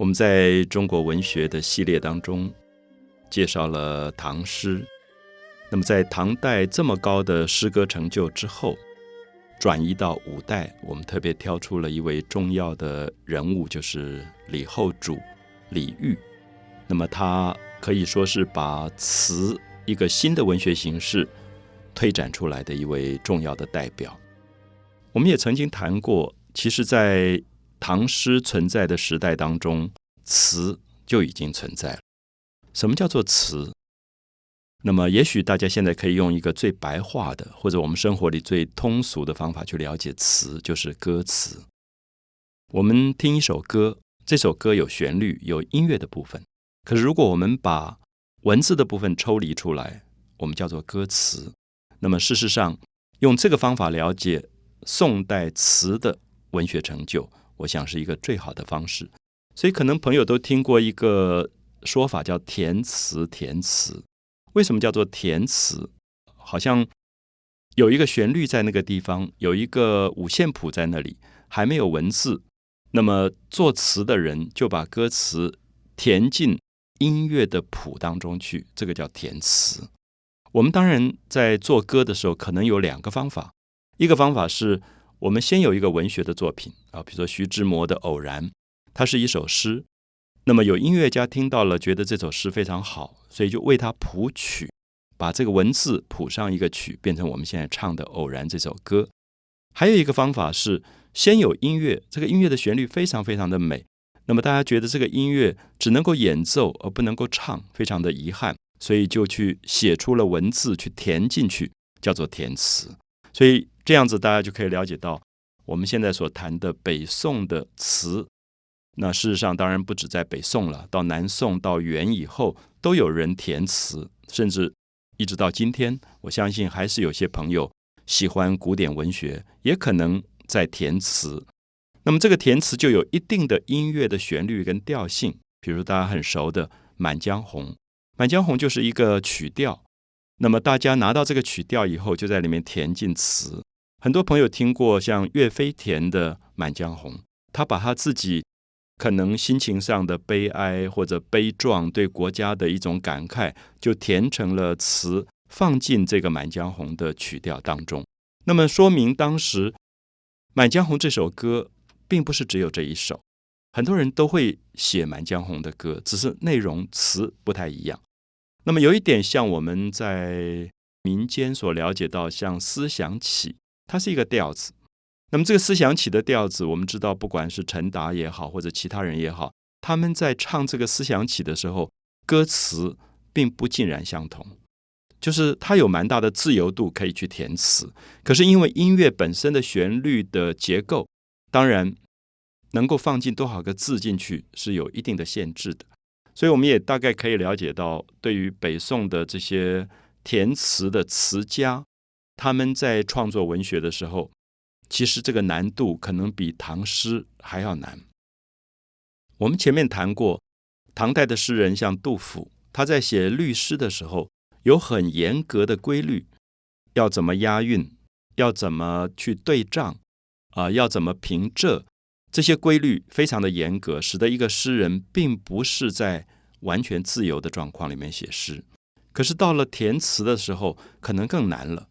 我们在中国文学的系列当中介绍了唐诗。那么，在唐代这么高的诗歌成就之后，转移到五代，我们特别挑出了一位重要的人物，就是李后主李煜。那么，他可以说是把词一个新的文学形式推展出来的一位重要的代表。我们也曾经谈过，其实，在唐诗存在的时代当中，词就已经存在了。什么叫做词？那么，也许大家现在可以用一个最白话的，或者我们生活里最通俗的方法去了解词，就是歌词。我们听一首歌，这首歌有旋律、有音乐的部分。可是，如果我们把文字的部分抽离出来，我们叫做歌词。那么，事实上，用这个方法了解宋代词的文学成就，我想是一个最好的方式。所以，可能朋友都听过一个说法，叫填词。填词。为什么叫做填词？好像有一个旋律在那个地方，有一个五线谱在那里，还没有文字。那么作词的人就把歌词填进音乐的谱当中去，这个叫填词。我们当然在做歌的时候，可能有两个方法。一个方法是我们先有一个文学的作品啊，比如说徐志摩的《偶然》，它是一首诗。那么有音乐家听到了，觉得这首诗非常好，所以就为它谱曲，把这个文字谱上一个曲，变成我们现在唱的《偶然》这首歌。还有一个方法是，先有音乐，这个音乐的旋律非常非常的美，那么大家觉得这个音乐只能够演奏而不能够唱，非常的遗憾，所以就去写出了文字去填进去，叫做填词。所以这样子大家就可以了解到，我们现在所谈的北宋的词。那事实上，当然不止在北宋了，到南宋到元以后，都有人填词，甚至一直到今天，我相信还是有些朋友喜欢古典文学，也可能在填词。那么这个填词就有一定的音乐的旋律跟调性，比如大家很熟的《满江红》，《满江红》就是一个曲调。那么大家拿到这个曲调以后，就在里面填进词。很多朋友听过像岳飞填的《满江红》，他把他自己。可能心情上的悲哀或者悲壮，对国家的一种感慨，就填成了词，放进这个《满江红》的曲调当中。那么说明当时《满江红》这首歌并不是只有这一首，很多人都会写《满江红》的歌，只是内容词不太一样。那么有一点像我们在民间所了解到，像思想起，它是一个调子。那么这个思想起的调子，我们知道，不管是陈达也好，或者其他人也好，他们在唱这个思想起的时候，歌词并不尽然相同，就是它有蛮大的自由度可以去填词。可是因为音乐本身的旋律的结构，当然能够放进多少个字进去是有一定的限制的。所以我们也大概可以了解到，对于北宋的这些填词的词家，他们在创作文学的时候。其实这个难度可能比唐诗还要难。我们前面谈过，唐代的诗人像杜甫，他在写律诗的时候有很严格的规律，要怎么押韵，要怎么去对仗，啊，要怎么平仄，这些规律非常的严格，使得一个诗人并不是在完全自由的状况里面写诗。可是到了填词的时候，可能更难了。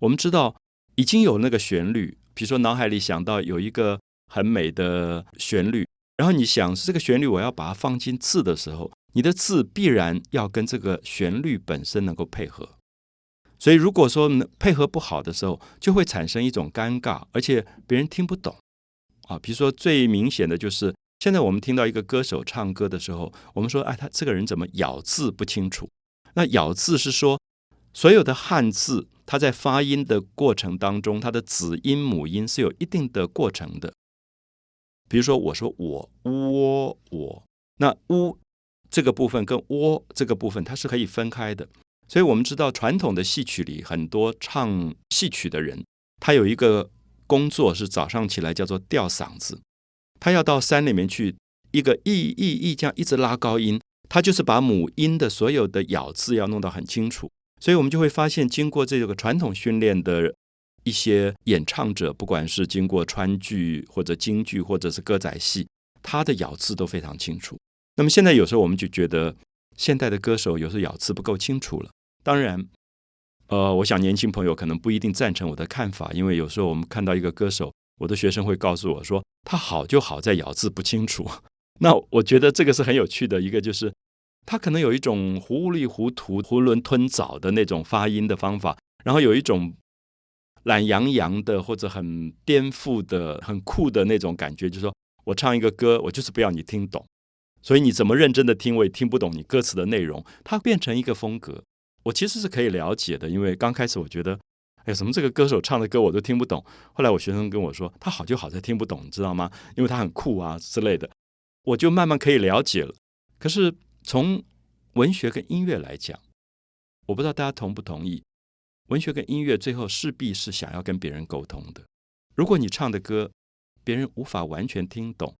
我们知道已经有那个旋律。比如说，脑海里想到有一个很美的旋律，然后你想这个旋律，我要把它放进字的时候，你的字必然要跟这个旋律本身能够配合。所以，如果说配合不好的时候，就会产生一种尴尬，而且别人听不懂。啊，比如说最明显的就是，现在我们听到一个歌手唱歌的时候，我们说，哎，他这个人怎么咬字不清楚？那咬字是说所有的汉字。它在发音的过程当中，它的子音母音是有一定的过程的。比如说，我说我窝我，那呜这个部分跟窝这个部分，它是可以分开的。所以我们知道，传统的戏曲里很多唱戏曲的人，他有一个工作是早上起来叫做吊嗓子，他要到山里面去，一个一一一这样一直拉高音，他就是把母音的所有的咬字要弄到很清楚。所以我们就会发现，经过这个传统训练的一些演唱者，不管是经过川剧或者京剧或者是歌仔戏，他的咬字都非常清楚。那么现在有时候我们就觉得现代的歌手有时候咬字不够清楚了。当然，呃，我想年轻朋友可能不一定赞成我的看法，因为有时候我们看到一个歌手，我的学生会告诉我说，他好就好在咬字不清楚。那我觉得这个是很有趣的一个，就是他可能有一种糊里糊涂、囫囵吞枣的那种发音的方法，然后有一种懒洋洋的或者很颠覆的、很酷的那种感觉，就是说我唱一个歌，我就是不要你听懂，所以你怎么认真的听，我也听不懂你歌词的内容。它变成一个风格，我其实是可以了解的，因为刚开始我觉得，哎，什么这个歌手唱的歌我都听不懂。后来我学生跟我说，他好就好在听不懂，你知道吗？因为他很酷啊之类的。我就慢慢可以了解了。可是从文学跟音乐来讲，我不知道大家同不同意，文学跟音乐最后势必是想要跟别人沟通的。如果你唱的歌别人无法完全听懂，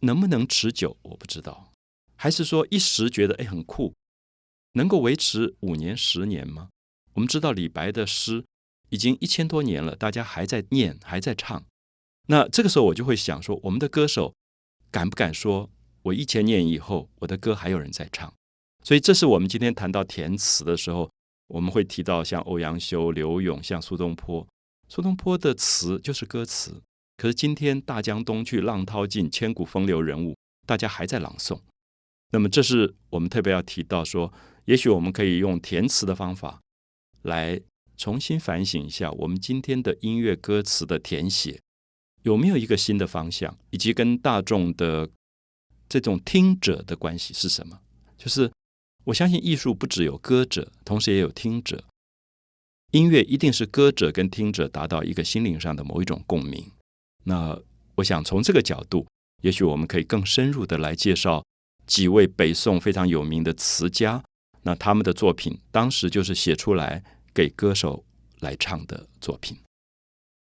能不能持久我不知道。还是说一时觉得哎很酷，能够维持五年十年吗？我们知道李白的诗已经一千多年了，大家还在念还在唱。那这个时候我就会想说，我们的歌手。敢不敢说，我一千年以后，我的歌还有人在唱？所以，这是我们今天谈到填词的时候，我们会提到像欧阳修、刘永、像苏东坡。苏东坡的词就是歌词，可是今天大江东去，浪淘尽，千古风流人物，大家还在朗诵。那么，这是我们特别要提到说，也许我们可以用填词的方法来重新反省一下我们今天的音乐歌词的填写。有没有一个新的方向，以及跟大众的这种听者的关系是什么？就是我相信艺术不只有歌者，同时也有听者。音乐一定是歌者跟听者达到一个心灵上的某一种共鸣。那我想从这个角度，也许我们可以更深入的来介绍几位北宋非常有名的词家。那他们的作品当时就是写出来给歌手来唱的作品。